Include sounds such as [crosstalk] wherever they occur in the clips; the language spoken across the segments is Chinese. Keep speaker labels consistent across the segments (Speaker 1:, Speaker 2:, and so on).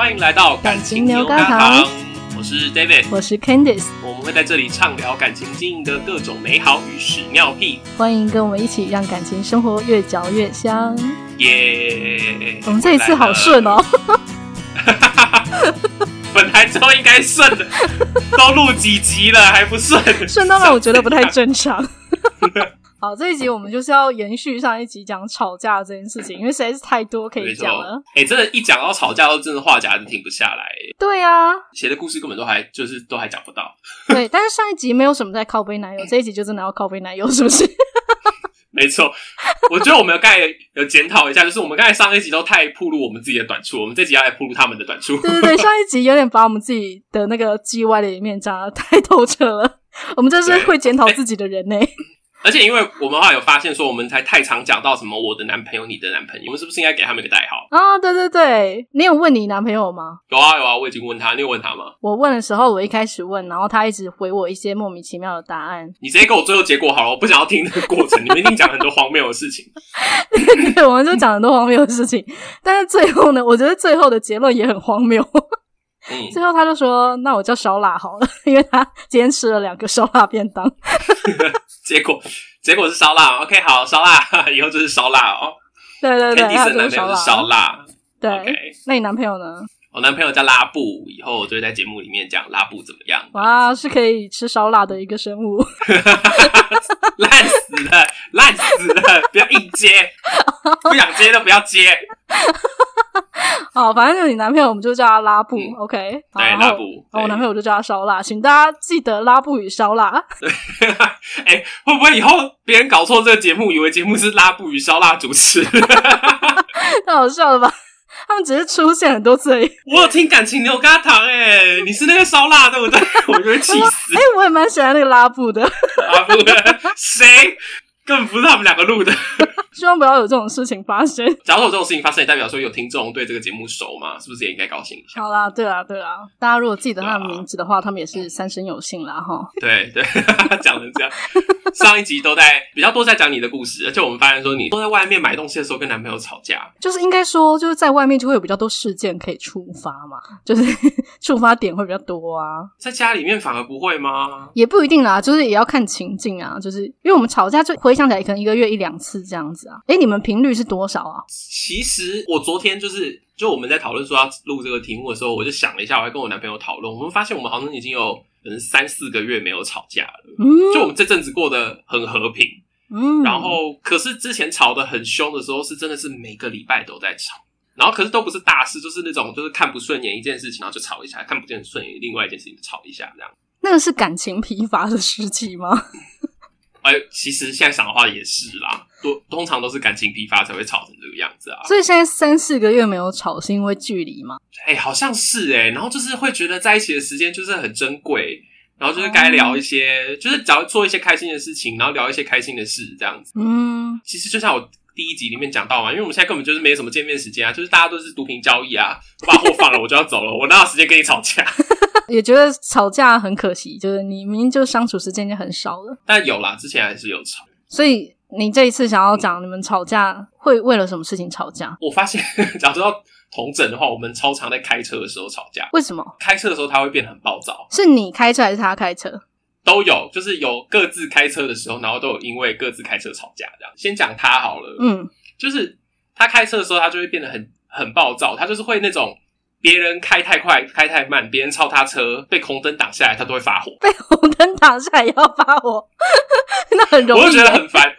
Speaker 1: 欢迎来到感情牛轧糖，我是 David，
Speaker 2: 我是 Candice，
Speaker 1: 我们会在这里畅聊感情经营的各种美好与屎尿屁，
Speaker 2: 欢迎跟我们一起让感情生活越嚼越香，
Speaker 1: 耶！
Speaker 2: 我们这一次好顺哦，[laughs]
Speaker 1: 本来就应该顺的，[laughs] 都录几集了还不顺，
Speaker 2: 顺到让我觉得不太正常。[laughs] 好，这一集我们就是要延续上一集讲吵架这件事情，因为实在是太多可以讲了。
Speaker 1: 哎、欸，真的，一讲到吵架，都真的话匣子停不下来。
Speaker 2: 对啊，
Speaker 1: 写的故事根本都还就是都还讲不到。[laughs]
Speaker 2: 对，但是上一集没有什么在靠背男友，这一集就真的要靠背男友，是不是？[laughs]
Speaker 1: 没错，我觉得我们刚才有检讨一下，就是我们刚才上一集都太暴露我们自己的短处，我们这集要来暴露他们的短处。
Speaker 2: 对对对，上一集有点把我们自己的那个 G Y 的一面讲得太透彻了，[laughs] 我们这是会检讨自己的人呢。
Speaker 1: 而且，因为我们后来有发现，说我们才太常讲到什么我的男朋友、你的男朋友，我们是不是应该给他们一个代号
Speaker 2: 啊？对对对，你有问你男朋友吗？
Speaker 1: 有啊有啊，我已经问他，你有问他吗？
Speaker 2: 我问的时候，我一开始问，然后他一直回我一些莫名其妙的答案。
Speaker 1: 你直接给我最后结果好了，我不想要听那个过程，你们一定讲很多荒谬的事情。[laughs]
Speaker 2: 对，我们就讲很多荒谬的事情，但是最后呢，我觉得最后的结论也很荒谬。嗯，最后他就说：“那我叫烧腊好了，[laughs] 因为他今天吃了两个烧腊便当。[laughs] ”
Speaker 1: 结果。结果是烧腊，OK，好，烧腊，[laughs] 以后就是烧腊哦。
Speaker 2: 对对对，
Speaker 1: 他就是烧
Speaker 2: 腊。
Speaker 1: 对
Speaker 2: 那你男朋友呢？
Speaker 1: 我男朋友叫拉布，以后我就会在节目里面讲拉布怎么样。
Speaker 2: 哇，是可以吃烧腊的一个生物。[laughs]
Speaker 1: 烂死了，烂死了！不要硬接，不想接都不要接。[laughs]
Speaker 2: 好，反正就是你男朋友，我们就叫他拉布、嗯、，OK？
Speaker 1: 对，拉布。
Speaker 2: 我男朋友就叫他烧腊，请大家记得拉布与烧腊。
Speaker 1: 对，[laughs] 哎、欸，会不会以后别人搞错这个节目，以为节目是拉布与烧腊主持？
Speaker 2: 太好笑了吧？他们只是出现很多次而已。
Speaker 1: 我有听感情牛轧糖，哎，你是那个烧腊对不对？[laughs] 我就会气死。
Speaker 2: 哎、欸，我也蛮喜欢那个拉布的。
Speaker 1: 拉布的谁？根本不是他们两个录的。
Speaker 2: 希望不要有这种事情发生。[laughs]
Speaker 1: 假如有这种事情发生，也代表说有听众对这个节目熟嘛？是不是也应该高兴一下？
Speaker 2: 好啦，对啦，对啦，大家如果记得他的名字的话，啊、他们也是三生有幸啦，哈。
Speaker 1: 对 [laughs] 对，[laughs] 讲成这样。上一集都在比较多在讲你的故事，而且我们发现说你都在外面买东西的时候跟男朋友吵架，
Speaker 2: 就是应该说就是在外面就会有比较多事件可以触发嘛，就是触发点会比较多啊。
Speaker 1: 在家里面反而不会吗？
Speaker 2: 也不一定啦，就是也要看情境啊，就是因为我们吵架就回想起来，可能一个月一两次这样子啊。哎，你们频率是多少啊？
Speaker 1: 其实我昨天就是就我们在讨论说要录这个题目的时候，我就想了一下，我还跟我男朋友讨论，我们发现我们好像已经有。可能三四个月没有吵架了，嗯，就我们这阵子过得很和平，嗯，然后可是之前吵得很凶的时候，是真的是每个礼拜都在吵，然后可是都不是大事，就是那种就是看不顺眼一件事情，然后就吵一下；看不见顺眼另外一件事情就吵一下，这样。
Speaker 2: 那个是感情疲乏的时期吗？[laughs]
Speaker 1: 哎，其实现在想的话也是啦，多通常都是感情疲乏才会吵成这个样子啊。
Speaker 2: 所以现在三四个月没有吵，是因为距离吗？
Speaker 1: 哎，好像是哎，然后就是会觉得在一起的时间就是很珍贵，然后就是该聊一些，嗯、就是只要做一些开心的事情，然后聊一些开心的事，这样子。嗯，其实就像我第一集里面讲到嘛，因为我们现在根本就是没什么见面时间啊，就是大家都是毒品交易啊，把货放了我就要走了，我哪有时间跟你吵架？[laughs]
Speaker 2: 也觉得吵架很可惜，就是你明明就相处时间已经很少了。
Speaker 1: 但有啦，之前还是有吵。
Speaker 2: 所以你这一次想要讲你们吵架会为了什么事情吵架？
Speaker 1: 我发现，假如说要统整的话，我们超常在开车的时候吵架。
Speaker 2: 为什么？
Speaker 1: 开车的时候他会变得很暴躁。
Speaker 2: 是你开车还是他开车？
Speaker 1: 都有，就是有各自开车的时候，然后都有因为各自开车吵架这样。先讲他好了，嗯，就是他开车的时候，他就会变得很很暴躁，他就是会那种。别人开太快，开太慢，别人超他车，被红灯挡下来，他都会发火。[laughs]
Speaker 2: 被红灯挡下来也要发火，[laughs] 那很容易。
Speaker 1: 我就觉得很烦。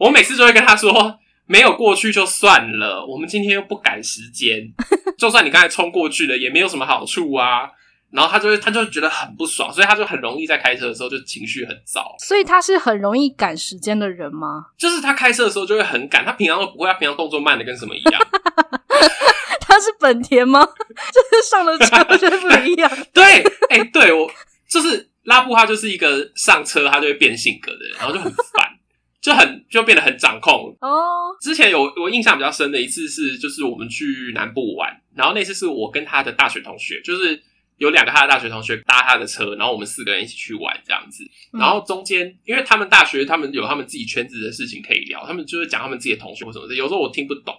Speaker 1: 我每次就会跟他说：“没有过去就算了，我们今天又不赶时间，[laughs] 就算你刚才冲过去了，也没有什么好处啊。”然后他就会，他就觉得很不爽，所以他就很容易在开车的时候就情绪很糟。
Speaker 2: 所以他是很容易赶时间的人吗？
Speaker 1: 就是他开车的时候就会很赶，他平常都不会，他平常动作慢的跟什么一样。[laughs]
Speaker 2: 他是本田吗？[laughs] 就是上了车就不一样。
Speaker 1: 对，哎、欸，对我就是拉布，他就是一个上车他就会变性格的人，然后就很烦，就很就变得很掌控。哦，之前有我印象比较深的一次是，就是我们去南部玩，然后那次是我跟他的大学同学，就是。有两个他的大学同学搭他的车，然后我们四个人一起去玩这样子。然后中间，因为他们大学他们有他们自己圈子的事情可以聊，他们就是讲他们自己的同学或什么的。有时候我听不懂，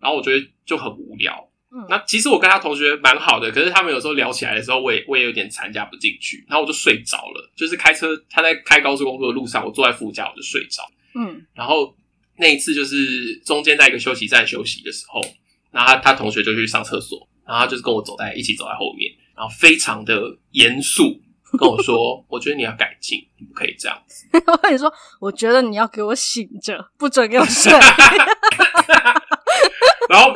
Speaker 1: 然后我觉得就很无聊。嗯，那其实我跟他同学蛮好的，可是他们有时候聊起来的时候，我也我也有点参加不进去，然后我就睡着了。就是开车，他在开高速公路的路上，我坐在副驾，我就睡着。嗯，然后那一次就是中间在一个休息站休息的时候，然后他他同学就去上厕所，然后他就是跟我走在一起走在后面，然后非常的严肃跟我说：[laughs] “我觉得你要改进，你不可以这样子。”
Speaker 2: 我跟你说，我觉得你要给我醒着，不准给我睡。[laughs]
Speaker 1: 然后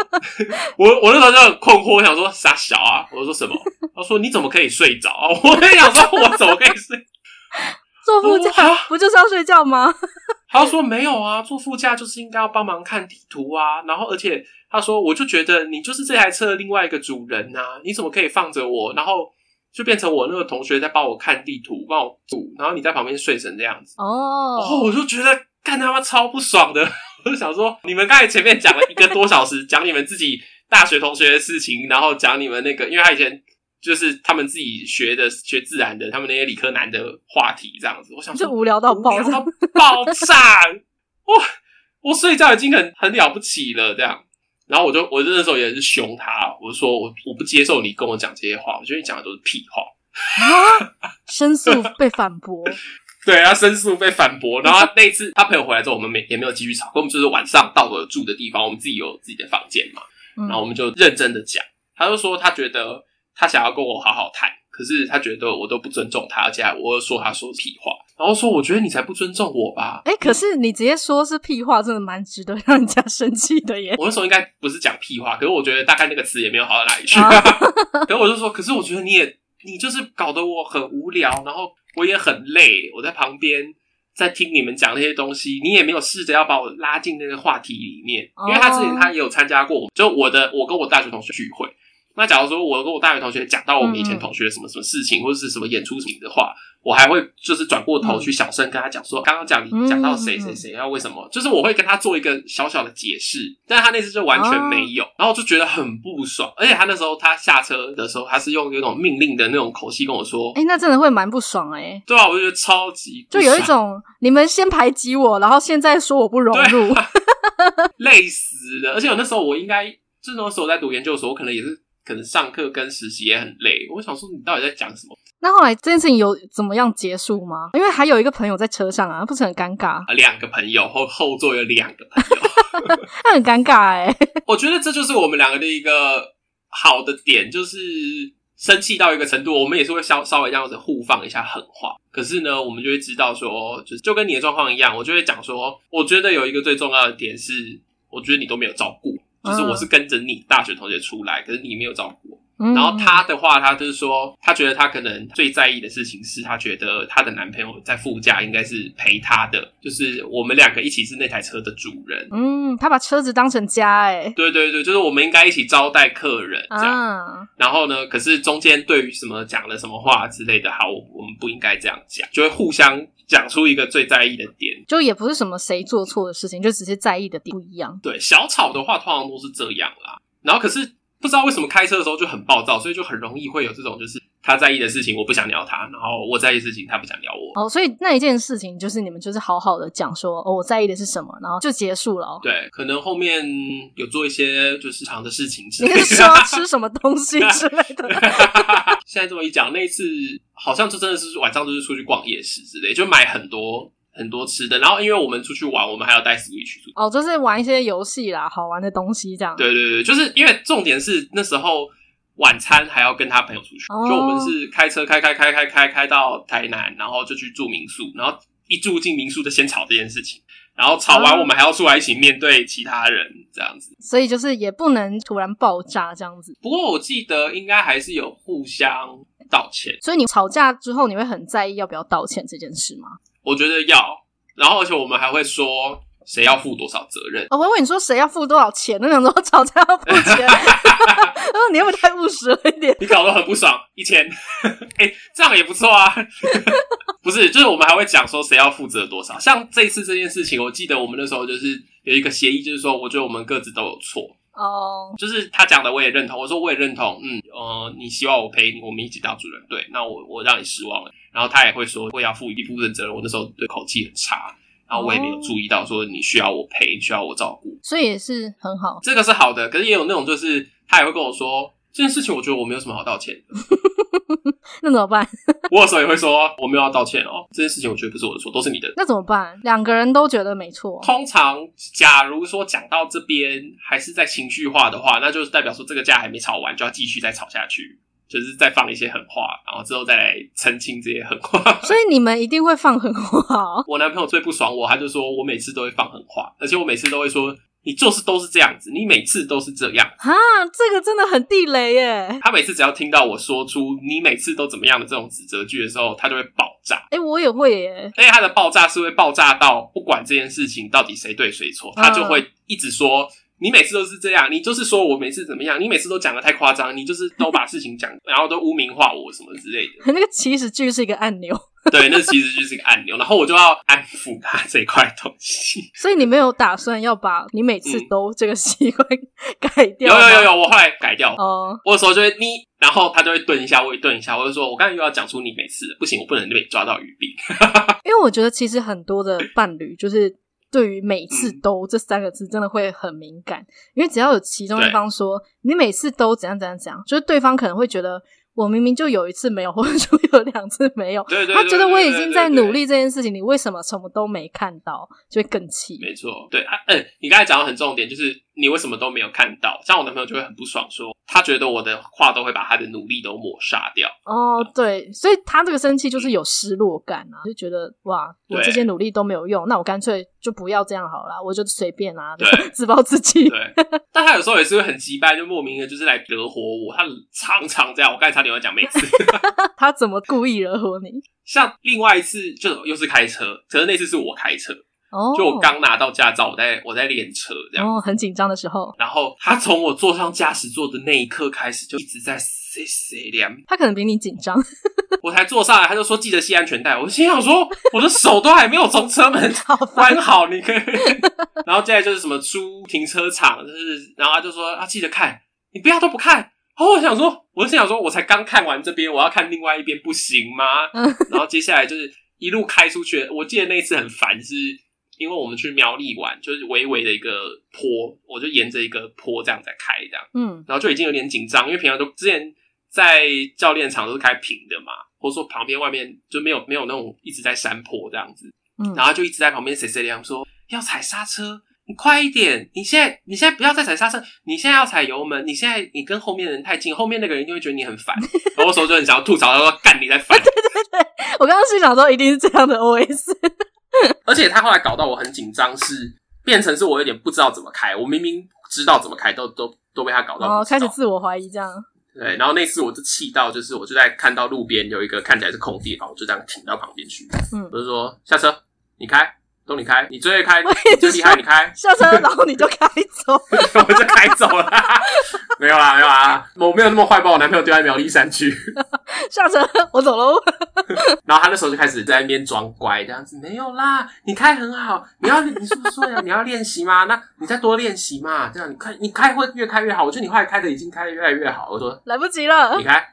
Speaker 1: 我我那时候就很困惑，我想说傻小啊，我说什么？他说你怎么可以睡着？我也想说我怎么可以睡？
Speaker 2: 坐副驾不就是要睡觉吗？
Speaker 1: 他说没有啊，坐副驾就是应该要帮忙看地图啊。然后而且他说，我就觉得你就是这台车的另外一个主人啊，你怎么可以放着我？然后就变成我那个同学在帮我看地图，帮我读，然后你在旁边睡成这样子。哦，然后我就觉得干他妈超不爽的。[laughs] 我就想说，你们刚才前面讲了一个多小时，讲你们自己大学同学的事情，然后讲你们那个，因为他以前就是他们自己学的学自然的，他们那些理科男的话题这样子。我想说，
Speaker 2: 就无聊到爆炸，
Speaker 1: 爆炸！哇我睡觉已经很很了不起了，这样。然后我就我就那时候也是凶他，我就说我我不接受你跟我讲这些话，我觉得你讲的都是屁话
Speaker 2: 啊！申诉被反驳。[laughs]
Speaker 1: 对，他申诉被反驳，然后那一次他朋友回来之后，我们没也没有继续吵，跟我们就是晚上到了住的地方，我们自己有自己的房间嘛，然后我们就认真的讲，他就说他觉得他想要跟我好好谈，可是他觉得我都不尊重他，而且我又说他说屁话，然后说我觉得你才不尊重我吧？
Speaker 2: 哎，可是你直接说是屁话，真的蛮值得让人家生气的耶。
Speaker 1: 我那时候应该不是讲屁话，可是我觉得大概那个词也没有好到哪里去，可是我就说，可是我觉得你也你就是搞得我很无聊，然后。我也很累，我在旁边在听你们讲那些东西，你也没有试着要把我拉进那个话题里面，因为他之前他也有参加过，就我的我跟我大学同学聚会。那假如说我跟我大学同学讲到我们以前同学什么什么事情，或者是什么演出什么的话。我还会就是转过头去小声跟他讲说，刚刚讲你讲到谁谁谁，要为什么？就是我会跟他做一个小小的解释，但他那次就完全没有，然后就觉得很不爽。而且他那时候他下车的时候，他是用那种命令的那种口气跟我说：“哎，那真的会蛮不爽哎。”对啊，我就觉得超级就有一种你们先排挤我，然后现在说我不融入，[laughs] 累死了。而且我那时候我应该就那时候我在读研究所，我可能也是可能上课跟实习也很累。我想说你到底在讲什么？那后来这件事情有怎么样结束吗？因为还有一个朋友在车上啊，不是很尴尬啊？两个朋友后后座有两个朋友，[laughs] 那很尴尬哎。我觉得这就是我们两个的一个好的点，就是生气到一个程度，我们也是会稍稍微这样子互放一下狠话。可是呢，我们就会知道说，就是就跟你的状况一样，我就会讲说，我觉得有一个最重要的点是，我觉得你都没有照顾，就是我是跟着你大学同学出来，可是你没有照顾我。然后她的话，她就是说，她觉得她可能最在意的事情是，她觉得她的男朋友在副驾应该是陪她的，就是我们两个一起是那台车的主人。嗯，她把车子当成家，哎，对对对，就是我们应该一起招待客人这样。啊、然后呢，可是中间对于什么讲了什么话之类的，好，我们不应该这样讲，就会互相讲出一个最在意的点，就也不是什么谁做错的事情，就只是在意的点不一样。对，小吵的话通常都是这样啦。然后可是。不知道为什么开车的时候就很暴躁，所以就很容易会有这种，就是他在意的事情我不想鸟他，然后我在意的事情他不想鸟我。哦，所以那一件事情就是你们就是好好的讲说，哦，我在意的是什么，然后就结束了哦。对，可能后面有做一些就是常的事情之类的，你是说吃什么东西之类的？[laughs] 现在这么一讲，那一次好像就真的是晚上就是出去逛夜市之类，就买很多。很多吃的，然后因为我们出去玩，我们还要带 Switch 出去。哦，就是玩一些游戏啦，好玩的东西这样。对对对，就是因为重点是那时候晚餐还要跟他朋友出去，哦、就我们是开车开开开开开开到台南，然后就去住民宿，然后一住进民宿就先吵这件事情，然后吵完我们还要出来一起面对其他人这样子。所以就是也不能突然爆炸这样子。不过我记得应该还是有互相道歉。所以你吵架之后，你会很在意要不要道歉这件事吗？我觉得要，然后而且我们还会说谁要负多少责任。哦，我问你说谁要付多少钱？那种说吵架要付钱，[laughs] 你会不会太务实了一点？你搞得很不爽，一千，哎、欸，这样也不错啊。[laughs] 不是，就是我们还会讲说谁要负责多少。像这一次这件事情，我记得我们那时候就是有一个协议，就是说我觉得我们各自都有错。哦，就是他讲的我也认同。我说我也认同，嗯，呃，你希望我陪你，我们一起当主人，对，那我我让你失望了。然后他也会说，我要负一部分责任。我那时候对口气很差，然后我也没有注意到说你需要我陪，需要我照顾，所以也是很好。这个是好的，可是也有那种就是他也会跟我说。这件事情我觉得我没有什么好道歉的，[laughs]
Speaker 2: 那怎么办？[laughs]
Speaker 1: 我有时候也会说我没有要道歉哦。这件事情我觉得不是我的错，都是你的。
Speaker 2: 那怎么办？两个人都觉得没错。
Speaker 1: 通常，假如说讲到这边还是在情绪化的话，那就是代表说这个架还没吵完，就要继续再吵下去，就是再放一些狠话，然后之后再来澄清这些狠话。[laughs]
Speaker 2: 所以你们一定会放狠话。[laughs]
Speaker 1: 我男朋友最不爽我，他就说我每次都会放狠话，而且我每次都会说。你做事都是这样子，你每次都是这样
Speaker 2: 哈，这个真的很地雷耶。
Speaker 1: 他每次只要听到我说出“你每次都怎么样”的这种指责句的时候，他就会爆炸。
Speaker 2: 哎、欸，我也会耶。
Speaker 1: 而且他的爆炸是会爆炸到不管这件事情到底谁对谁错，他就会一直说：“嗯、你每次都是这样，你就是说我每次怎么样，你每次都讲的太夸张，你就是都把事情讲，然后都污名化我什么之类的。[laughs] ”
Speaker 2: 那个起始句是一个按钮。
Speaker 1: 对，那其实就是一个按钮，然后我就要安抚他这块东西。[laughs]
Speaker 2: 所以你没有打算要把你每次都这个习惯改掉？
Speaker 1: 有有有有，我后来改掉。哦，我有时候就会你，然后他就会顿一下，我也顿一下，我就说，我刚才又要讲出你每次，不行，我不能被抓到语病。[laughs]
Speaker 2: 因为我觉得其实很多的伴侣就是对于每次都这三个字真的会很敏感。因为只要有其中一方说你每次都怎样怎样怎样就是对方可能会觉得我明明就有一次没有或者说有两次没有他觉得我已经在努力这件事情你为什么什么都没看到就会更气。
Speaker 1: 没错对啊嗯你刚才讲的很重点就是你为什么都没有看到？像我男朋友就会很不爽，说他觉得我的话都会把他的努力都抹杀掉。
Speaker 2: 哦，对，所以他这个生气就是有失落感啊，就觉得哇，我这些努力都没有用，那我干脆就不要这样好了，我就随便啊，对，[laughs] 自暴自弃。
Speaker 1: 对，但他有时候也是会很急败，就莫名的就是来惹火我。他常常这样，我刚才差点要讲每次。[laughs]
Speaker 2: 他怎么故意惹火你？
Speaker 1: 像另外一次，就又是开车，可是那次是我开车。
Speaker 2: 哦，
Speaker 1: 就我刚拿到驾照，我在我在练车这样，
Speaker 2: 哦，很紧张的时候。
Speaker 1: 然后他从我坐上驾驶座的那一刻开始，就一直在碎碎念。
Speaker 2: 他可能比你紧张。[laughs]
Speaker 1: 我才坐上来，他就说记得系安全带。我心想说，我的手都还没有从车门关好，你可以。[laughs] 然后接下来就是什么出停车场，就是然后他就说啊，记得看，你不要都不看。哦我想说，我就想说，我才刚看完这边，我要看另外一边不行吗？然后接下来就是一路开出去，我记得那一次很烦是。因为我们去苗栗玩，就是微微的一个坡，我就沿着一个坡这样在开，这样，
Speaker 2: 嗯，
Speaker 1: 然后就已经有点紧张，因为平常都之前在教练场都是开平的嘛，或者说旁边外面就没有没有那种一直在山坡这样子，嗯，然后就一直在旁边碎碎念说要踩刹车，你快一点，你现在你现在不要再踩刹车，你现在要踩油门，你现在你跟后面的人太近，后面那个人就会觉得你很烦，[laughs] 然后我时候就很想要吐槽，他说干你在烦，
Speaker 2: 对对对，我刚刚心想说一定是这样的 OS。[laughs]
Speaker 1: 而且他后来搞到我很紧张，是变成是我有点不知道怎么开。我明明知道怎么开，都都都被他搞到
Speaker 2: 哦，开始自我怀疑这样。
Speaker 1: 对，然后那次我就气到，就是我就在看到路边有一个看起来是空地，然后我就这样停到旁边去。嗯，我就说下车，你开。都你开，你最会开，你最厉害，你开
Speaker 2: 下车，然后你就开走，[laughs]
Speaker 1: 我就开走了。没有啦，没有啦，我没有那么坏，把我男朋友丢在苗栗山区。[laughs]
Speaker 2: 下车，我走喽。[laughs]
Speaker 1: 然后他那时候就开始在那边装乖，这样子没有啦，你开很好，你要你是不是说呀？你要练习吗？那你再多练习嘛，这样你开你开会越开越好。我觉得你后来开的已经开的越来越好。我说
Speaker 2: 来不及了，
Speaker 1: 你开。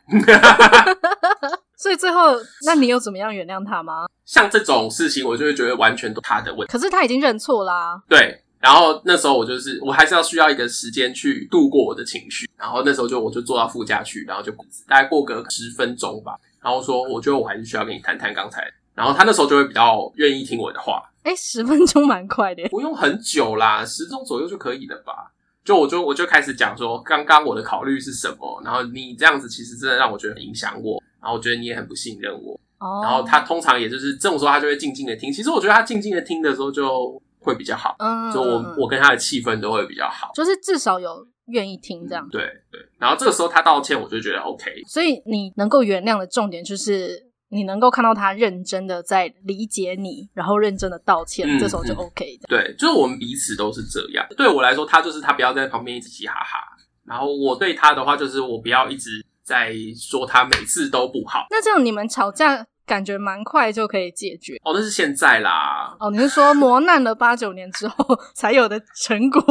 Speaker 2: 所以最后，那你有怎么样原谅他吗？
Speaker 1: 像这种事情，我就会觉得完全都他的问题。
Speaker 2: 可是他已经认错啦。
Speaker 1: 对，然后那时候我就是，我还是要需要一个时间去度过我的情绪。然后那时候就我就坐到副驾去，然后就大概过个十分钟吧。然后说，我觉得我还是需要跟你谈谈刚才。然后他那时候就会比较愿意听我的话。
Speaker 2: 诶，十分钟蛮快的，
Speaker 1: 不用很久啦，十分钟左右就可以了吧？就我就我就开始讲说，刚刚我的考虑是什么。然后你这样子其实真的让我觉得很影响我。然后我觉得你也很不信任我，oh. 然后他通常也就是这种时候，他就会静静的听。其实我觉得他静静的听的时候就会比较好，嗯，就我我跟他的气氛都会比较好，
Speaker 2: 就是至少有愿意听这样。
Speaker 1: 对对，然后这个时候他道歉，我就觉得 OK。
Speaker 2: 所以你能够原谅的重点就是你能够看到他认真的在理解你，然后认真的道歉，嗯、这时候就 OK 的。
Speaker 1: 对，就是我们彼此都是这样。对我来说，他就是他不要在旁边一直嘻哈哈，然后我对他的话就是我不要一直。在说他每次都不好，那这样
Speaker 2: 你们吵架感觉蛮快就可以解决
Speaker 1: 哦？那是现在啦。
Speaker 2: 哦，你是说磨难了八九年之后才有的成果？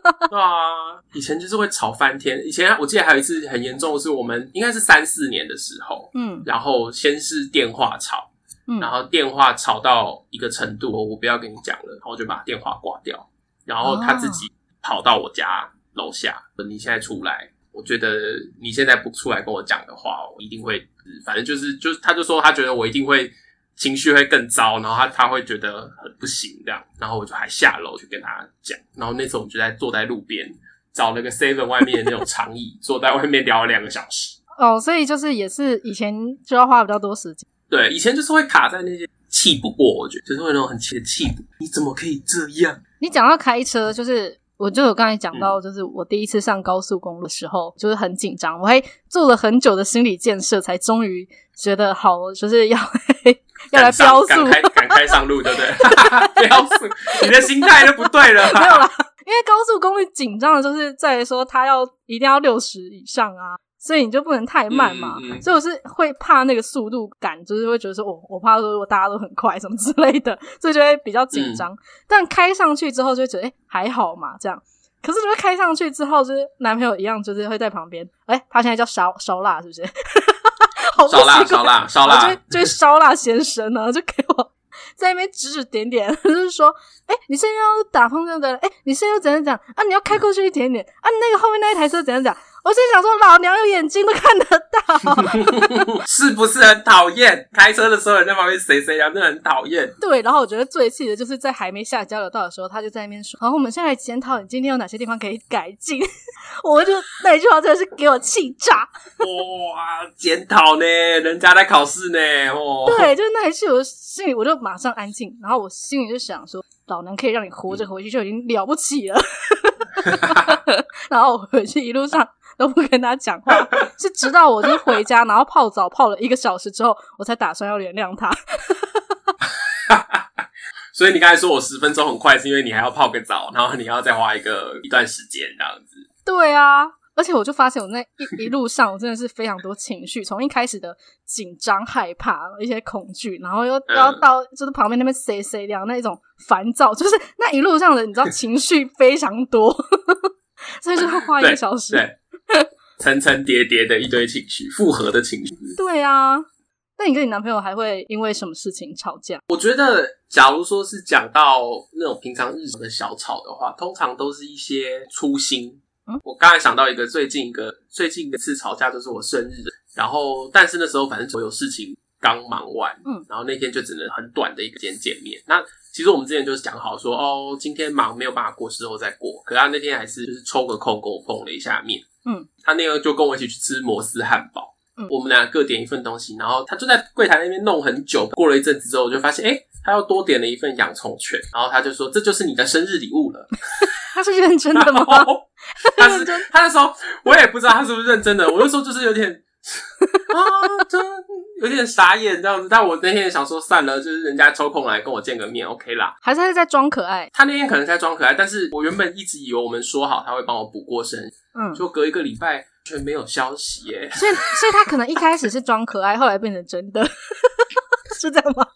Speaker 2: [laughs]
Speaker 1: 对啊，以前就是会吵翻天。以前我记得还有一次很严重的是，我们应该是三四年的时候，嗯，然后先是电话吵，嗯，然后电话吵到一个程度，我不要跟你讲了，然后我就把电话挂掉，然后他自己跑到我家楼下，哦，你现在出来。我觉得你现在不出来跟我讲的话，我一定会，反正就是就是，他就说他觉得我一定会情绪会更糟，然后他他会觉得很不行这样，然后我就还下楼去跟他讲，然后那次我们就在坐在路边找了个 seven 外面的那种长椅，[laughs] 坐在外面聊了两个小时。
Speaker 2: 哦，所以就是也是以前就要花比较多时间。
Speaker 1: 对，以前就是会卡在那些气不过，我觉得就是会那种很气的气。你怎么可以这样？
Speaker 2: 你讲到开车，就是。我就有刚才讲到，就是我第一次上高速公路的时候，嗯、就是很紧张，我还做了很久的心理建设，才终于觉得好，就是要 [laughs] 要来飙速，
Speaker 1: 赶开上路，对不对？[laughs] 飙速，你的心态就不对了。[laughs]
Speaker 2: 没有啦，因为高速公路紧张的就是在于说，它要一定要六十以上啊。所以你就不能太慢嘛，嗯嗯、所以我是会怕那个速度感，就是会觉得说，我我怕说如果大家都很快什么之类的，所以就会比较紧张。嗯、但开上去之后就会觉得，哎、欸，还好嘛，这样。可是如果开上去之后，就是男朋友一样，就是会在旁边，哎、欸，他现在叫烧烧辣是不是？[laughs]
Speaker 1: 烧腊烧辣烧辣，
Speaker 2: 就就烧辣先生呢，就给我在那边指指点点，[laughs] 就是说，哎、欸，你现在要打方向灯，哎、欸，你现在要怎样讲啊？你要开过去一点点啊？你那个后面那一台车怎样讲？我心想说，老娘有眼睛都看得到，[laughs]
Speaker 1: 是不是很讨厌？开车的时候人在旁边谁谁呀，真的很讨厌。
Speaker 2: 对，然后我觉得最气的就是在还没下交流道的时候，他就在那边说：“好，我们现在来检讨你今天有哪些地方可以改进。[laughs] ”我就那一句话真的是给我气炸！
Speaker 1: 哇，检讨呢？人家在考试呢。哦，
Speaker 2: 对，就是那一句，我心里我就马上安静，然后我心里就想说：“老娘可以让你活着回去就已经了不起了。[laughs] ”然后我回去一路上。都不跟他讲话，是直到我就是回家，然后泡澡泡了一个小时之后，我才打算要原谅他。[laughs]
Speaker 1: 所以你刚才说我十分钟很快，是因为你还要泡个澡，然后你要再花一个一段时间这样子。
Speaker 2: 对啊，而且我就发现我那一一路上，我真的是非常多情绪，从一开始的紧张、害怕、一些恐惧，然后又要到就是旁边那边谁谁这样那一种烦躁，就是那一路上的你知道情绪非常多，[laughs] 所以就要花一个小时。
Speaker 1: 对。对层层叠叠的一堆情绪，复合的情绪。
Speaker 2: 对啊，那你跟你男朋友还会因为什么事情吵架？
Speaker 1: 我觉得，假如说是讲到那种平常日常的小吵的话，通常都是一些粗心。嗯，我刚才想到一个最近一个最近一次吵架，就是我生日，然后但是那时候反正所有事情刚忙完，嗯，然后那天就只能很短的一个时间见面。那其实我们之前就是讲好说，哦，今天忙没有办法过，之后再过。可他那天还是就是抽个空跟我碰了一下面。嗯，他那个就跟我一起去吃摩斯汉堡，嗯，我们俩各点一份东西，然后他就在柜台那边弄很久。过了一阵子之后，我就发现，哎、欸，他又多点了一份洋葱圈，然后他就说：“这就是你的生日礼物了。[laughs] ”
Speaker 2: 他是认真的吗？[laughs]
Speaker 1: 他是他那时候我也不知道他是不是认真的，我那时候就是有点啊，[laughs] 真有点傻眼这样子。但我那天也想说，算了，就是人家抽空来跟我见个面，OK 啦。
Speaker 2: 还是他是在装可爱？
Speaker 1: 他那天可能在装可爱，但是我原本一直以为我们说好他会帮我补过生日。嗯，就隔一个礼拜却没有消息耶，
Speaker 2: 所以所以他可能一开始是装可爱，后来变成真的，[laughs] 是这样吗？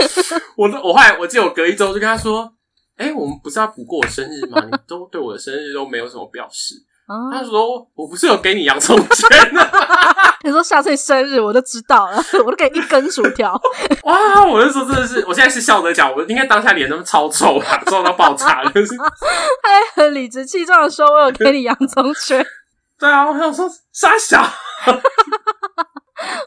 Speaker 2: [laughs]
Speaker 1: 我我后来我记得我隔一周就跟他说，哎、欸，我们不是要补过我生日吗？你都对我的生日都没有什么表示。啊、他说我不是有给你洋葱圈吗？[laughs]
Speaker 2: 你说下次你生日我就知道了，我都给一根薯条。[laughs]
Speaker 1: 哇，我那时候真的是，我现在是笑着讲，我应该当下脸那么超臭啊，臭到爆炸，就是 [laughs]
Speaker 2: 还很理直气壮的说，我有给你洋葱圈。
Speaker 1: 对啊，我想说傻小，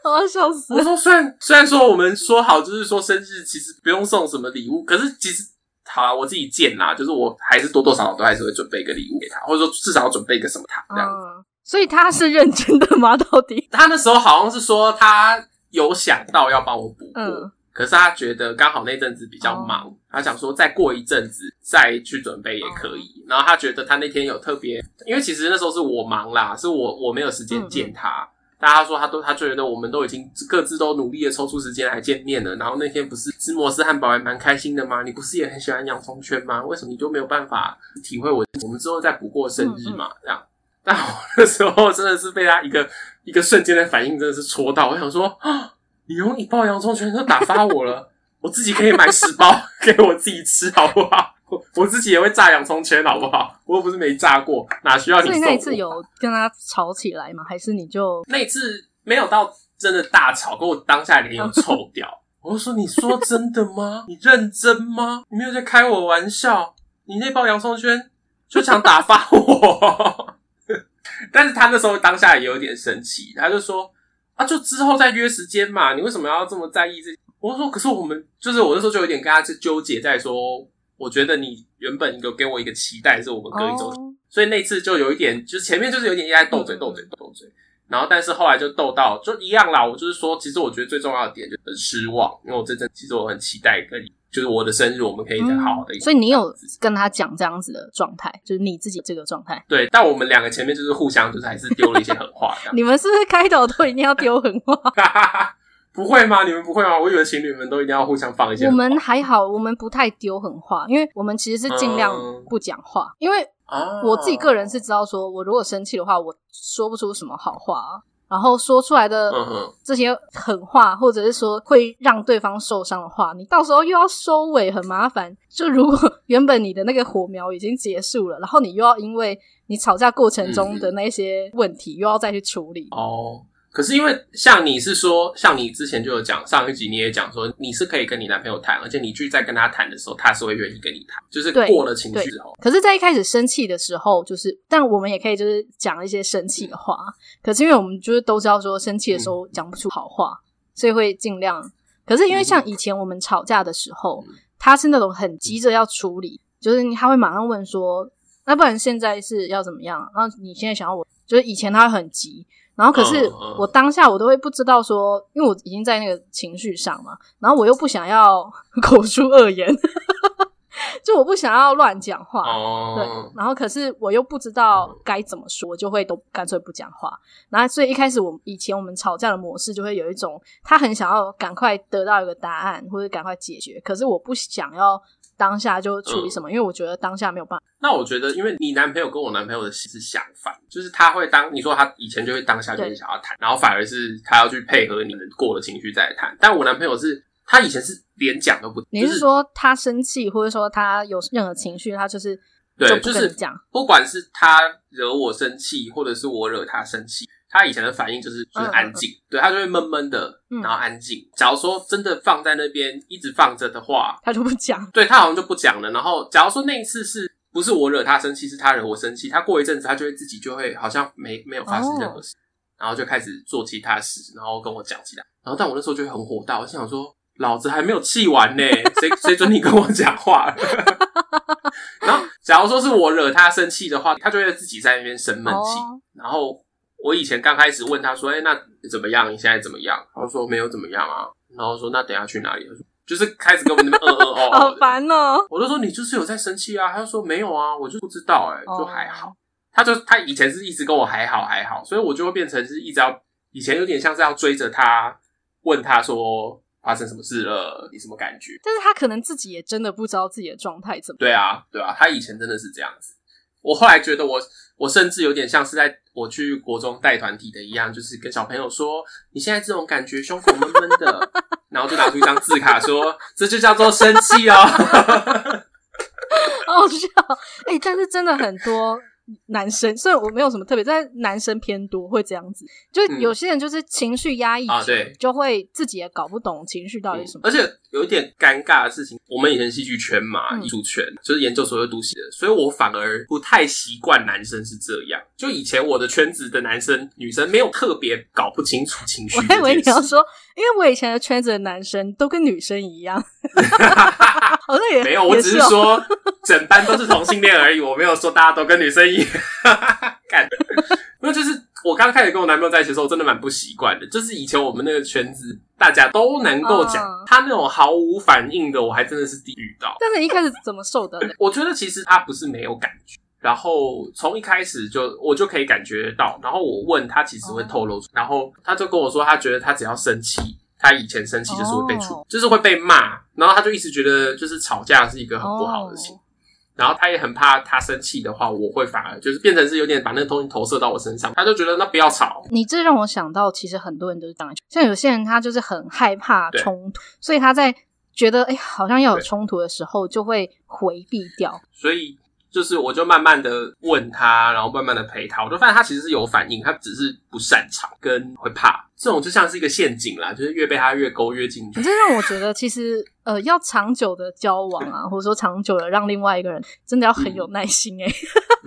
Speaker 2: 我要笑死。
Speaker 1: 我说虽然虽然说我们说好就是说生日其实不用送什么礼物，可是其实。好啦，我自己见啦，就是我还是多多少少都还是会准备一个礼物给他，或者说至少要准备一个什么糖这样子。
Speaker 2: 嗯，所以他是认真的吗？[laughs] 到底？
Speaker 1: 他那时候好像是说他有想到要帮我补过，嗯，可是他觉得刚好那阵子比较忙，哦，他想说再过一阵子再去准备也可以。嗯，然后他觉得他那天有特别，因为其实那时候是我忙啦，是我我没有时间见他。大家说他都，他觉得我们都已经各自都努力的抽出时间来见面了。然后那天不是芝摩斯汉堡还蛮开心的吗？你不是也很喜欢洋葱圈吗？为什么你就没有办法体会我？我们之后再补过生日嘛，这样。[laughs] 但我那时候真的是被他一个一个瞬间的反应真的是戳到，我想说啊，你用一包洋葱圈就打发我了，我自己可以买十包 [laughs] 给我自己吃，好不好？我自己也会炸洋葱圈，好不好？我又不是没炸过，哪需要你？
Speaker 2: 所以那一次有跟他吵起来吗？还是你就
Speaker 1: 那一次没有到真的大吵，跟我当下脸有臭掉。[laughs] 我就说：“你说真的吗？[laughs] 你认真吗？你没有在开我玩笑？你那包洋葱圈就想打发我？[laughs] 但是他那时候当下也有点生气，他就说啊，就之后再约时间嘛，你为什么要这么在意这？我说可是我们就是我那时候就有点跟他去纠结在说，我觉得你原本有给我一个期待，是我们隔一周，哦、所以那次就有一点，就是前面就是有点在斗嘴斗嘴斗嘴。然后，但是后来就斗到就一样啦。我就是说，其实我觉得最重要的点就是很失望，因为我真正其实我很期待跟你，就是我的生日我们可以再好好的。
Speaker 2: 所以你有跟他讲这样子的状态，就是你自己这个状态。
Speaker 1: 对，但我们两个前面就是互相就是还是丢了一些狠话。[laughs]
Speaker 2: 你们是不是开头都一定要丢狠话？[laughs]
Speaker 1: 不会吗？你们不会吗？我以为情侣们都一定要互相放一些。
Speaker 2: 我们还好，我们不太丢狠话，因为我们其实是尽量不讲话，嗯、因为我自己个人是知道说，我如果生气的话，我说不出什么好话。然后说出来的这些狠话，或者是说会让对方受伤的话，你到时候又要收尾，很麻烦。就如果原本你的那个火苗已经结束了，然后你又要因为你吵架过程中的那些问题，又要再去处理。
Speaker 1: 哦。可是因为像你是说，像你之前就有讲，上一集你也讲说，你是可以跟你男朋友谈，而且你去再跟他谈的时候，他是会愿意跟你谈，就是过了情绪之后。
Speaker 2: 可是，在一开始生气的时候，就是，但我们也可以就是讲一些生气的话。嗯、可是因为我们就是都知道说，生气的时候讲不出好话，嗯、所以会尽量。可是因为像以前我们吵架的时候，嗯、他是那种很急着要处理，就是他会马上问说，那不然现在是要怎么样？然后你现在想要我，就是以前他很急。然后可是我当下我都会不知道说，因为我已经在那个情绪上嘛，然后我又不想要口出恶言，[laughs] 就我不想要乱讲话，对，然后可是我又不知道该怎么说，就会都干脆不讲话。然后所以一开始我以前我们吵架的模式就会有一种，他很想要赶快得到一个答案或者赶快解决，可是我不想要。当下就处理什么，嗯、因为我觉得当下没有办法。
Speaker 1: 那我觉得，因为你男朋友跟我男朋友的心是相反，就是他会当你说他以前就会当下就会想要谈，然后反而是他要去配合你们过了情绪再谈。但我男朋友是，他以前是连讲都不。
Speaker 2: 你是说他生气，或者说他有任何情绪，他就是
Speaker 1: 对，就是讲，不管是他惹我生气，或者是我惹他生气。他以前的反应就是就是安静，嗯、对他就会闷闷的，然后安静。嗯、假如说真的放在那边一直放着的话，
Speaker 2: 他就不讲。
Speaker 1: 对，他好像就不讲了。然后假如说那一次是不是我惹他生气，是他惹我生气，他过一阵子他就会自己就会好像没没有发生任何事，哦、然后就开始做其他事，然后跟我讲起来。然后但我那时候就会很火大，我想说老子还没有气完呢，谁 [laughs] 谁准你跟我讲话？[laughs] 然后假如说是我惹他生气的话，他就会自己在那边生闷气，哦、然后。我以前刚开始问他说：“哎、欸，那怎么样？你现在怎么样？”他说：“没有怎么样啊。”然后说：“那等下去哪里？”他说：“就是开始跟我们那边嗯嗯哦。” [laughs]
Speaker 2: 好烦哦！
Speaker 1: 我就说：“你就是有在生气啊？”他就说：“没有啊，我就不知道、欸，哎，就还好。”他就他以前是一直跟我还好还好，所以我就会变成是一直要以前有点像是要追着他问他说发生什么事了，你什么感觉？
Speaker 2: 但是他可能自己也真的不知道自己的状态怎么。
Speaker 1: 对啊，对啊，他以前真的是这样子。我后来觉得我。我甚至有点像是在我去国中带团体的一样，就是跟小朋友说：“你现在这种感觉，胸口闷闷的。[laughs] ”然后就拿出一张字卡说：“这就叫做生气哦。”
Speaker 2: 好笑，哎、欸，但是真的很多。男生，所以我没有什么特别，但男生偏多会这样子，就有些人就是情绪压抑、嗯、啊，对，就会自己也搞不懂情绪到底什么、嗯。而且有一点尴尬的事情，我们以前戏剧圈嘛，艺术、嗯、圈就是研究所有读戏的，所以我反而不太习惯男生是这样。就以前我的圈子的男生女生没有特别搞不清楚情绪。我还以为你要说，因为我以前的圈子的男生都跟女生一样，[laughs] 好像也没有，我只是说整班都是同性恋而已，我没有说大家都跟女生一样。哈哈哈，干，那就是我刚开始跟我男朋友在一起的时候，真的蛮不习惯的。就是以前我们那个圈子，大家都能够讲，嗯、他那种毫无反应的，我还真的是第一遇到。但是你一开始怎么受的？我觉得其实他不是没有感觉，然后从一开始就我就可以感觉到，然后我问他，其实会透露出，然后他就跟我说，他觉得他只要生气，他以前生气就是会被处，哦、就是会被骂，然后他就一直觉得就是吵架是一个很不好的事情。哦然后他也很怕，他生气的话，我会反而就是变成是有点把那个东西投射到我身上。他就觉得那不要吵。你这让我想到，其实很多人都是这样，像有些人他就是很害怕冲突，所以他在觉得哎好像要有冲突的时候，就会回避掉。
Speaker 1: 所以就是我就慢慢的问他，然后慢慢的陪他，我就发现他其实是有反应，他只是不擅长跟会怕。这种就像是一个陷阱啦，就是越被他越勾越进去。
Speaker 2: 这让我觉得，其实呃，要长久的交往啊，或者说长久的让另外一个人，真的要很有耐心哎、欸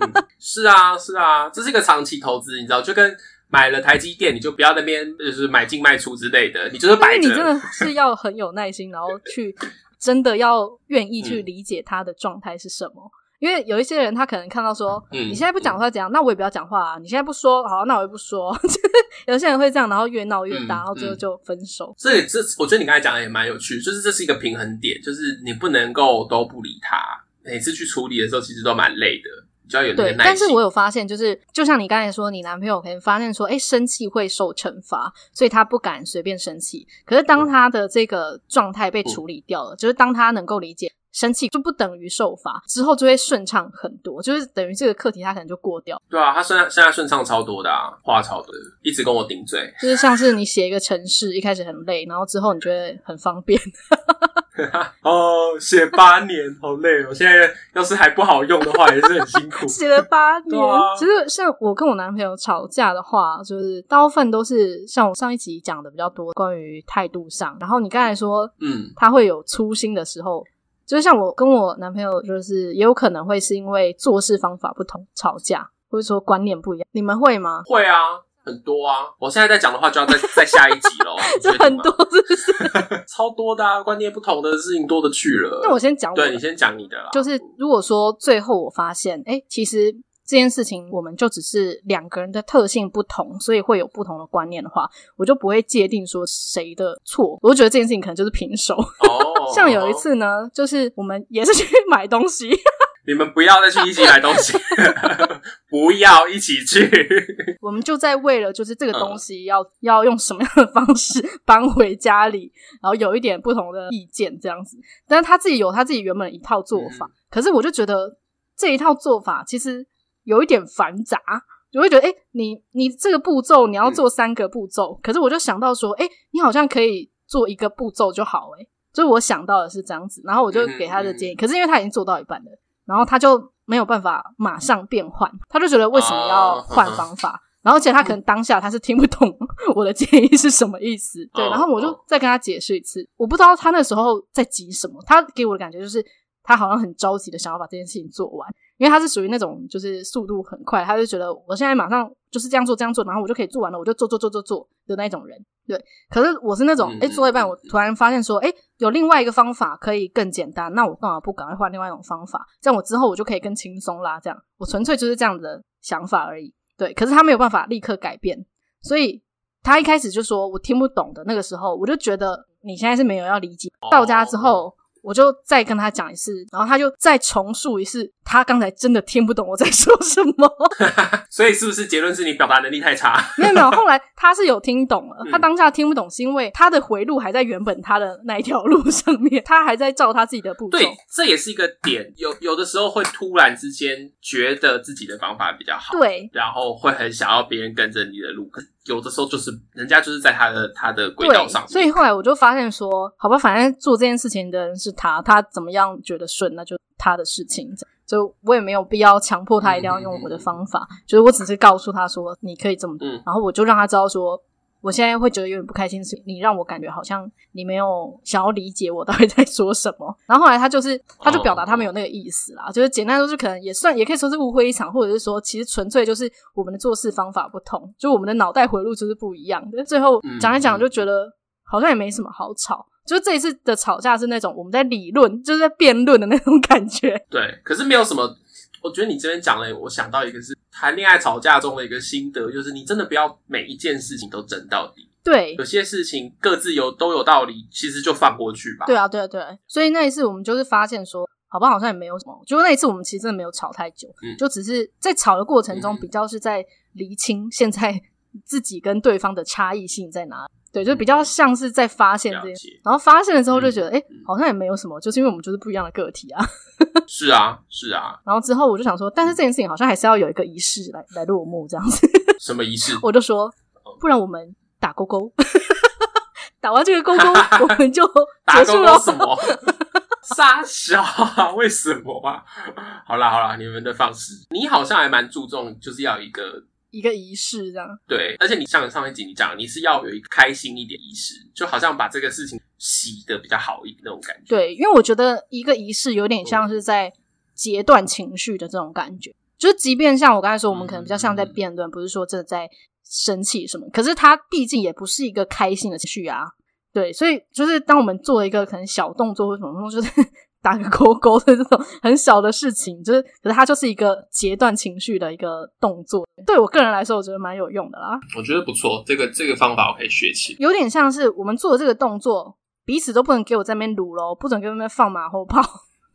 Speaker 2: [laughs]
Speaker 1: 嗯嗯、是啊，是啊，这是一个长期投资，你知道，就跟买了台积电，你就不要那边就是买进卖出之类的，你就是摆着。
Speaker 2: 你真的是要很有耐心，然后去真的要愿意去理解他的状态是什么。嗯因为有一些人，他可能看到说，嗯、你现在不讲话怎样？那我也不要讲话啊！你现在不说，好，那我也不说。[laughs] 有些人会这样，然后越闹越大，嗯、然后最后就分手。
Speaker 1: 所以这，我觉得你刚才讲的也蛮有趣，就是这是一个平衡点，就是你不能够都不理他。每次去处理的时候，其实都蛮累的，就要有那个耐
Speaker 2: 但是我有发现，就是就像你刚才说，你男朋友可能发现说，哎，生气会受惩罚，所以他不敢随便生气。可是当他的这个状态被处理掉了，嗯、就是当他能够理解。生气就不等于受罚，之后就会顺畅很多，就是等于这个课题他可能就过掉。
Speaker 1: 对啊，他现在现在顺畅超多的啊，话超多的，一直跟我顶嘴。
Speaker 2: 就是像是你写一个程式，一开始很累，然后之后你觉得很方便。[laughs]
Speaker 1: 哦，写八年好累哦，现在要是还不好用的话，也是很辛苦。
Speaker 2: 写了八年，啊、其实像我跟我男朋友吵架的话，就是大部分都是像我上一集讲的比较多，关于态度上。然后你刚才说，嗯，他会有粗心的时候。就是像我跟我男朋友，就是也有可能会是因为做事方法不同吵架，或者说观念不一样。你们会吗？
Speaker 1: 会啊，很多啊。我现在在讲的话，就要再再下一集喽。
Speaker 2: 就很多，是不是？[laughs]
Speaker 1: 超多的啊，观念不同的事情多的去了。
Speaker 2: 那我先讲，对，
Speaker 1: 你先讲你的啦。
Speaker 2: 就是如果说最后我发现，哎、欸，其实。这件事情，我们就只是两个人的特性不同，所以会有不同的观念的话，我就不会界定说谁的错。我就觉得这件事情可能就是平手。哦，[laughs] 像有一次呢，就是我们也是去买东西，[laughs] [laughs]
Speaker 1: 你们不要再去一起买东西，不要一起去。
Speaker 2: 我们就在为了就是这个东西要、嗯、要用什么样的方式搬回家里，然后有一点不同的意见这样子。但是他自己有他自己原本的一套做法，嗯、可是我就觉得这一套做法其实。有一点繁杂，就会觉得，诶、欸、你你这个步骤你要做三个步骤，嗯、可是我就想到说，诶、欸、你好像可以做一个步骤就好，诶。所以我想到的是这样子，然后我就给他的建议，嗯嗯、可是因为他已经做到一半了，然后他就没有办法马上变换，他就觉得为什么要换方法，啊、然后而且他可能当下他是听不懂我的建议是什么意思，[laughs] 对，然后我就再跟他解释一次，我不知道他那时候在急什么，他给我的感觉就是他好像很着急的想要把这件事情做完。因为他是属于那种就是速度很快，他就觉得我现在马上就是这样做这样做，然后我就可以做完了，我就做做做做做的那种人。对，可是我是那种，诶，做一半我突然发现说，诶，有另外一个方法可以更简单，那我干嘛不赶快换另外一种方法？这样我之后我就可以更轻松啦。这样，我纯粹就是这样的想法而已。对，可是他没有办法立刻改变，所以他一开始就说我听不懂的那个时候，我就觉得你现在是没有要理解。到家之后。我就再跟他讲一次，然后他就再重述一次，他刚才真的听不懂我在说什么。[laughs]
Speaker 1: 所以是不是结论是你表达能力太差？[laughs]
Speaker 2: 没有没有，后来他是有听懂了。他当下听不懂是因为他的回路还在原本他的那一条路上面，他还在照他自己的步骤。
Speaker 1: 对，这也是一个点。有有的时候会突然之间觉得自己的方法比较好，
Speaker 2: 对，
Speaker 1: 然后会很想要别人跟着你的路。有的时候就是人家就是在他的他的轨道上，
Speaker 2: 所以后来我就发现说，好吧，反正做这件事情的人是他，他怎么样觉得顺，那就他的事情。就我也没有必要强迫他一定要用我的方法，嗯、就是我只是告诉他说，你可以这么做，嗯、然后我就让他知道说。我现在会觉得有点不开心，是你让我感觉好像你没有想要理解我到底在说什么。然后后来他就是，他就表达他没有那个意思啦，就是简单说，是可能也算，也可以说是误会一场，或者是说其实纯粹就是我们的做事方法不同，就我们的脑袋回路就是不一样的。最后讲一讲，就觉得好像也没什么好吵。就这一次的吵架是那种我们在理论，就是在辩论的那种感觉。
Speaker 1: 对，可是没有什么。我觉得你这边讲了，我想到一个是谈恋爱吵架中的一个心得，就是你真的不要每一件事情都争到底。
Speaker 2: 对，
Speaker 1: 有些事情各自有都有道理，其实就放过去吧。
Speaker 2: 对啊，对啊，对啊。所以那一次我们就是发现说，好吧，好像也没有什么。就那一次我们其实真的没有吵太久，嗯，就只是在吵的过程中比较是在厘清现在自己跟对方的差异性在哪里。对，就比较像是在发现这些，解然后发现了之后就觉得，哎、嗯，好像也没有什么，就是因为我们就是不一样的个体啊。[laughs]
Speaker 1: 是啊，是啊。
Speaker 2: 然后之后我就想说，但是这件事情好像还是要有一个仪式来来落幕，这样子。[laughs]
Speaker 1: 什么仪式？
Speaker 2: 我就说，不然我们打勾勾，[laughs] 打完这个勾勾，我们就结束了。
Speaker 1: 什么？傻小啊？为什么啊？好啦好啦，你们的方式，你好像还蛮注重，就是要一个
Speaker 2: 一个仪式这样。
Speaker 1: 对，而且你像上一集你讲，你是要有一个开心一点仪式，就好像把这个事情洗的比较好一点那种感觉。
Speaker 2: 对，因为我觉得一个仪式有点像是在截断情绪的这种感觉，嗯、就是即便像我刚才说，我们可能比较像在辩论，嗯、不是说真的在生气什么，可是它毕竟也不是一个开心的情绪啊。对，所以就是当我们做一个可能小动作或什么就是打个勾勾的这种很小的事情，[laughs] 就是可是它就是一个截断情绪的一个动作。对我个人来说，我觉得蛮有用的啦。
Speaker 1: 我觉得不错，这个这个方法我可以学起。
Speaker 2: 有点像是我们做的这个动作，彼此都不能给我在那边撸咯，不准给我那边放马后炮。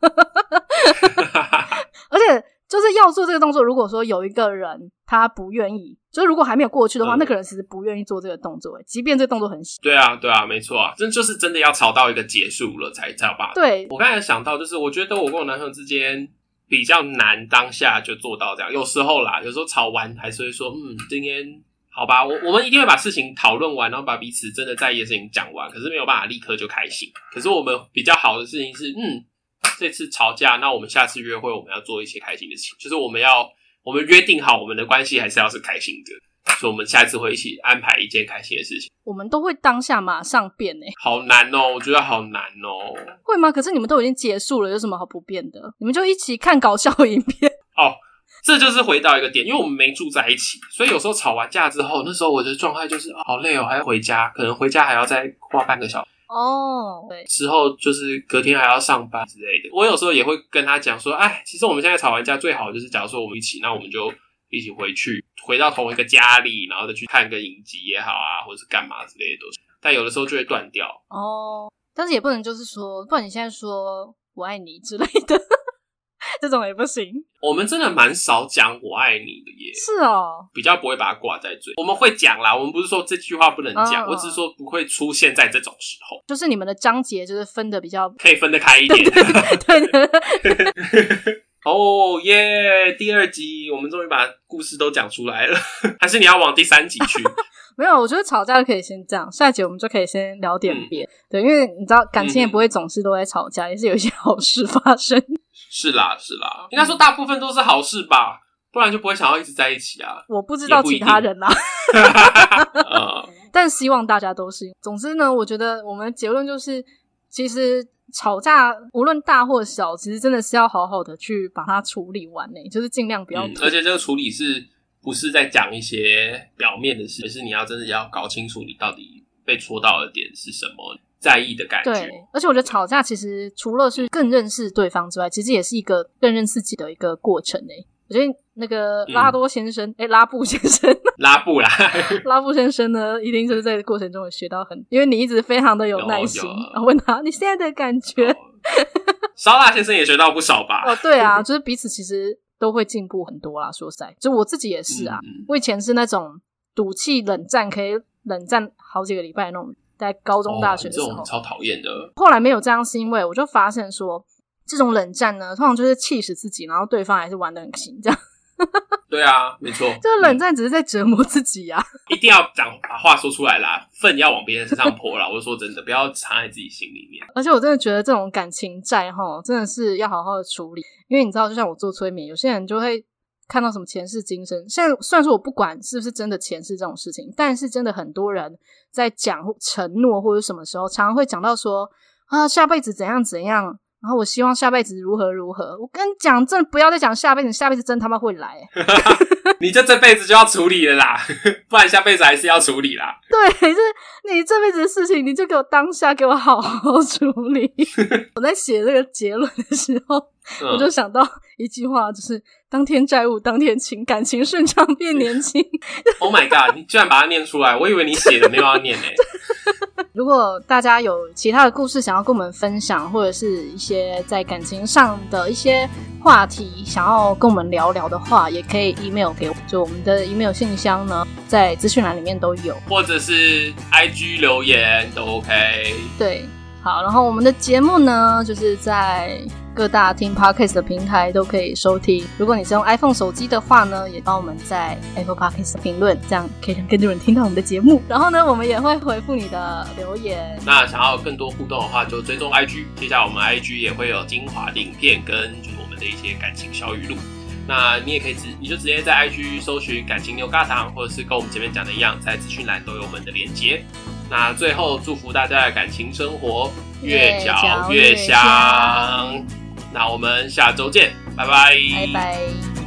Speaker 2: [laughs] [laughs] 而且。就是要做这个动作。如果说有一个人他不愿意，就是如果还没有过去的话，嗯、那个人其实不愿意做这个动作。即便这个动作很小。
Speaker 1: 对啊，对啊，没错啊，这就是真的要吵到一个结束了才才有办法。
Speaker 2: 对，我
Speaker 1: 刚才想到，就是我觉得我跟我男朋友之间比较难当下就做到这样。有时候啦，有时候吵完还是会说，嗯，今天好吧，我我们一定会把事情讨论完，然后把彼此真的在意的事情讲完。可是没有办法立刻就开心。可是我们比较好的事情是，嗯。这次吵架，那我们下次约会，我们要做一些开心的事情。就是我们要，我们约定好，我们的关系还是要是开心的，所以我们下次会一起安排一件开心的事情。
Speaker 2: 我们都会当下马上变诶，
Speaker 1: 好难哦，我觉得好难哦。
Speaker 2: 会吗？可是你们都已经结束了，有什么好不变的？你们就一起看搞笑影片。
Speaker 1: 哦，这就是回到一个点，因为我们没住在一起，所以有时候吵完架之后，那时候我的状态就是好累哦，还要回家，可能回家还要再花半个小时。
Speaker 2: 哦，对，
Speaker 1: 之后就是隔天还要上班之类的。我有时候也会跟他讲说，哎，其实我们现在吵完架最好就是，假如说我们一起，那我们就一起回去，回到同一个家里，然后再去看个影集也好啊，或者是干嘛之类的都是。但有的时候就会断掉。
Speaker 2: 哦，但是也不能就是说，不然你现在说我爱你之类的。这种也不行。
Speaker 1: 我们真的蛮少讲“我爱你”的耶。
Speaker 2: 是哦，
Speaker 1: 比较不会把它挂在嘴。我们会讲啦，我们不是说这句话不能讲，哦、我只是说不会出现在这种时候。
Speaker 2: 就是你们的章节就是分的比较
Speaker 1: 可以分得开一点。对对对。哦耶！第二集我们终于把故事都讲出来了，还是你要往第三集去？[laughs]
Speaker 2: 没有，我觉得吵架可以先这样，下一集我们就可以先聊点别。嗯、对，因为你知道感情也不会总是都在吵架，嗯、也是有一些好事发生。
Speaker 1: 是啦，是啦，应该说大部分都是好事吧，不然就不会想要一直在一起啊。
Speaker 2: 我不知道其他人啦，[laughs] [laughs] 但希望大家都是。总之呢，我觉得我们结论就是，其实吵架无论大或小，其实真的是要好好的去把它处理完呢，就是尽量不要、嗯。
Speaker 1: 而且这个处理是不是在讲一些表面的事，而是你要真的要搞清楚你到底被戳到的点是什么。在意的感觉，
Speaker 2: 对，而且我觉得吵架其实除了是更认识对方之外，其实也是一个更认识自己的一个过程诶。我觉得那个拉多先生，哎、嗯 [laughs] 欸、拉布先生，[laughs]
Speaker 1: 拉布啦，[laughs]
Speaker 2: 拉布先生呢，一定就是在过程中有学到很，因为你一直非常的有耐心，然后问他你现在的感觉。
Speaker 1: 烧腊先生也学到不少吧？
Speaker 2: 哦，对啊，就是彼此其实都会进步很多啦。说实在，就我自己也是啊，嗯、我以前是那种赌气冷战，可以冷战好几个礼拜那种。在高中、大学的时候，哦、
Speaker 1: 超讨厌的。
Speaker 2: 后来没有这样，是因为我就发现说，这种冷战呢，通常就是气死自己，然后对方还是玩的很开这样。[laughs]
Speaker 1: 对啊，没错，
Speaker 2: 这个冷战只是在折磨自己呀、啊
Speaker 1: 嗯。一定要讲把话说出来啦，粪要往别人身上泼啦。[laughs] 我就说真的，不要藏在自己心里面。
Speaker 2: 而且我真的觉得这种感情债哈，真的是要好好的处理，因为你知道，就像我做催眠，有些人就会。看到什么前世今生，现在虽然说我不管是不是真的前世这种事情，但是真的很多人在讲承诺或者什么时候，常常会讲到说啊下辈子怎样怎样。然后我希望下辈子如何如何。我跟你讲，真的不要再讲下辈子，下辈子真他妈会来。[laughs]
Speaker 1: 你就这辈子就要处理了啦，[laughs] 不然下辈子还是要处理啦。
Speaker 2: 对，就是你这辈子的事情，你就给我当下给我好好处理。[laughs] 我在写这个结论的时候，嗯、我就想到一句话，就是当天债务当天清，感情顺畅变年轻。
Speaker 1: Oh my god！你居然把它念出来，我以为你写的没有要念呢。[laughs]
Speaker 2: 如果大家有其他的故事想要跟我们分享，或者是一些在感情上的一些话题想要跟我们聊聊的话，也可以 email 给我，就我们的 email 信箱呢，在资讯栏里面都有，
Speaker 1: 或者是 IG 留言都 OK。
Speaker 2: 对，好，然后我们的节目呢，就是在各大听 Podcast 的平台都可以收听。如果你是用 iPhone 手机的话呢，也帮我们在 Apple Podcast 评论，这样可以让更多人听到我们的节目。然后呢，我们也会回复你的留言。
Speaker 1: 那想要更多互动的话，就追踪 IG，接下来我们 IG 也会有精华的影片跟就是我们的一些感情小语录。那你也可以直，你就直接在 IG 搜寻感情牛轧糖，或者是跟我们前面讲的一样，在资讯栏都有我们的连接。那最后祝福大家的感情生活越嚼越香。那我们下周见，拜拜，
Speaker 2: 拜拜。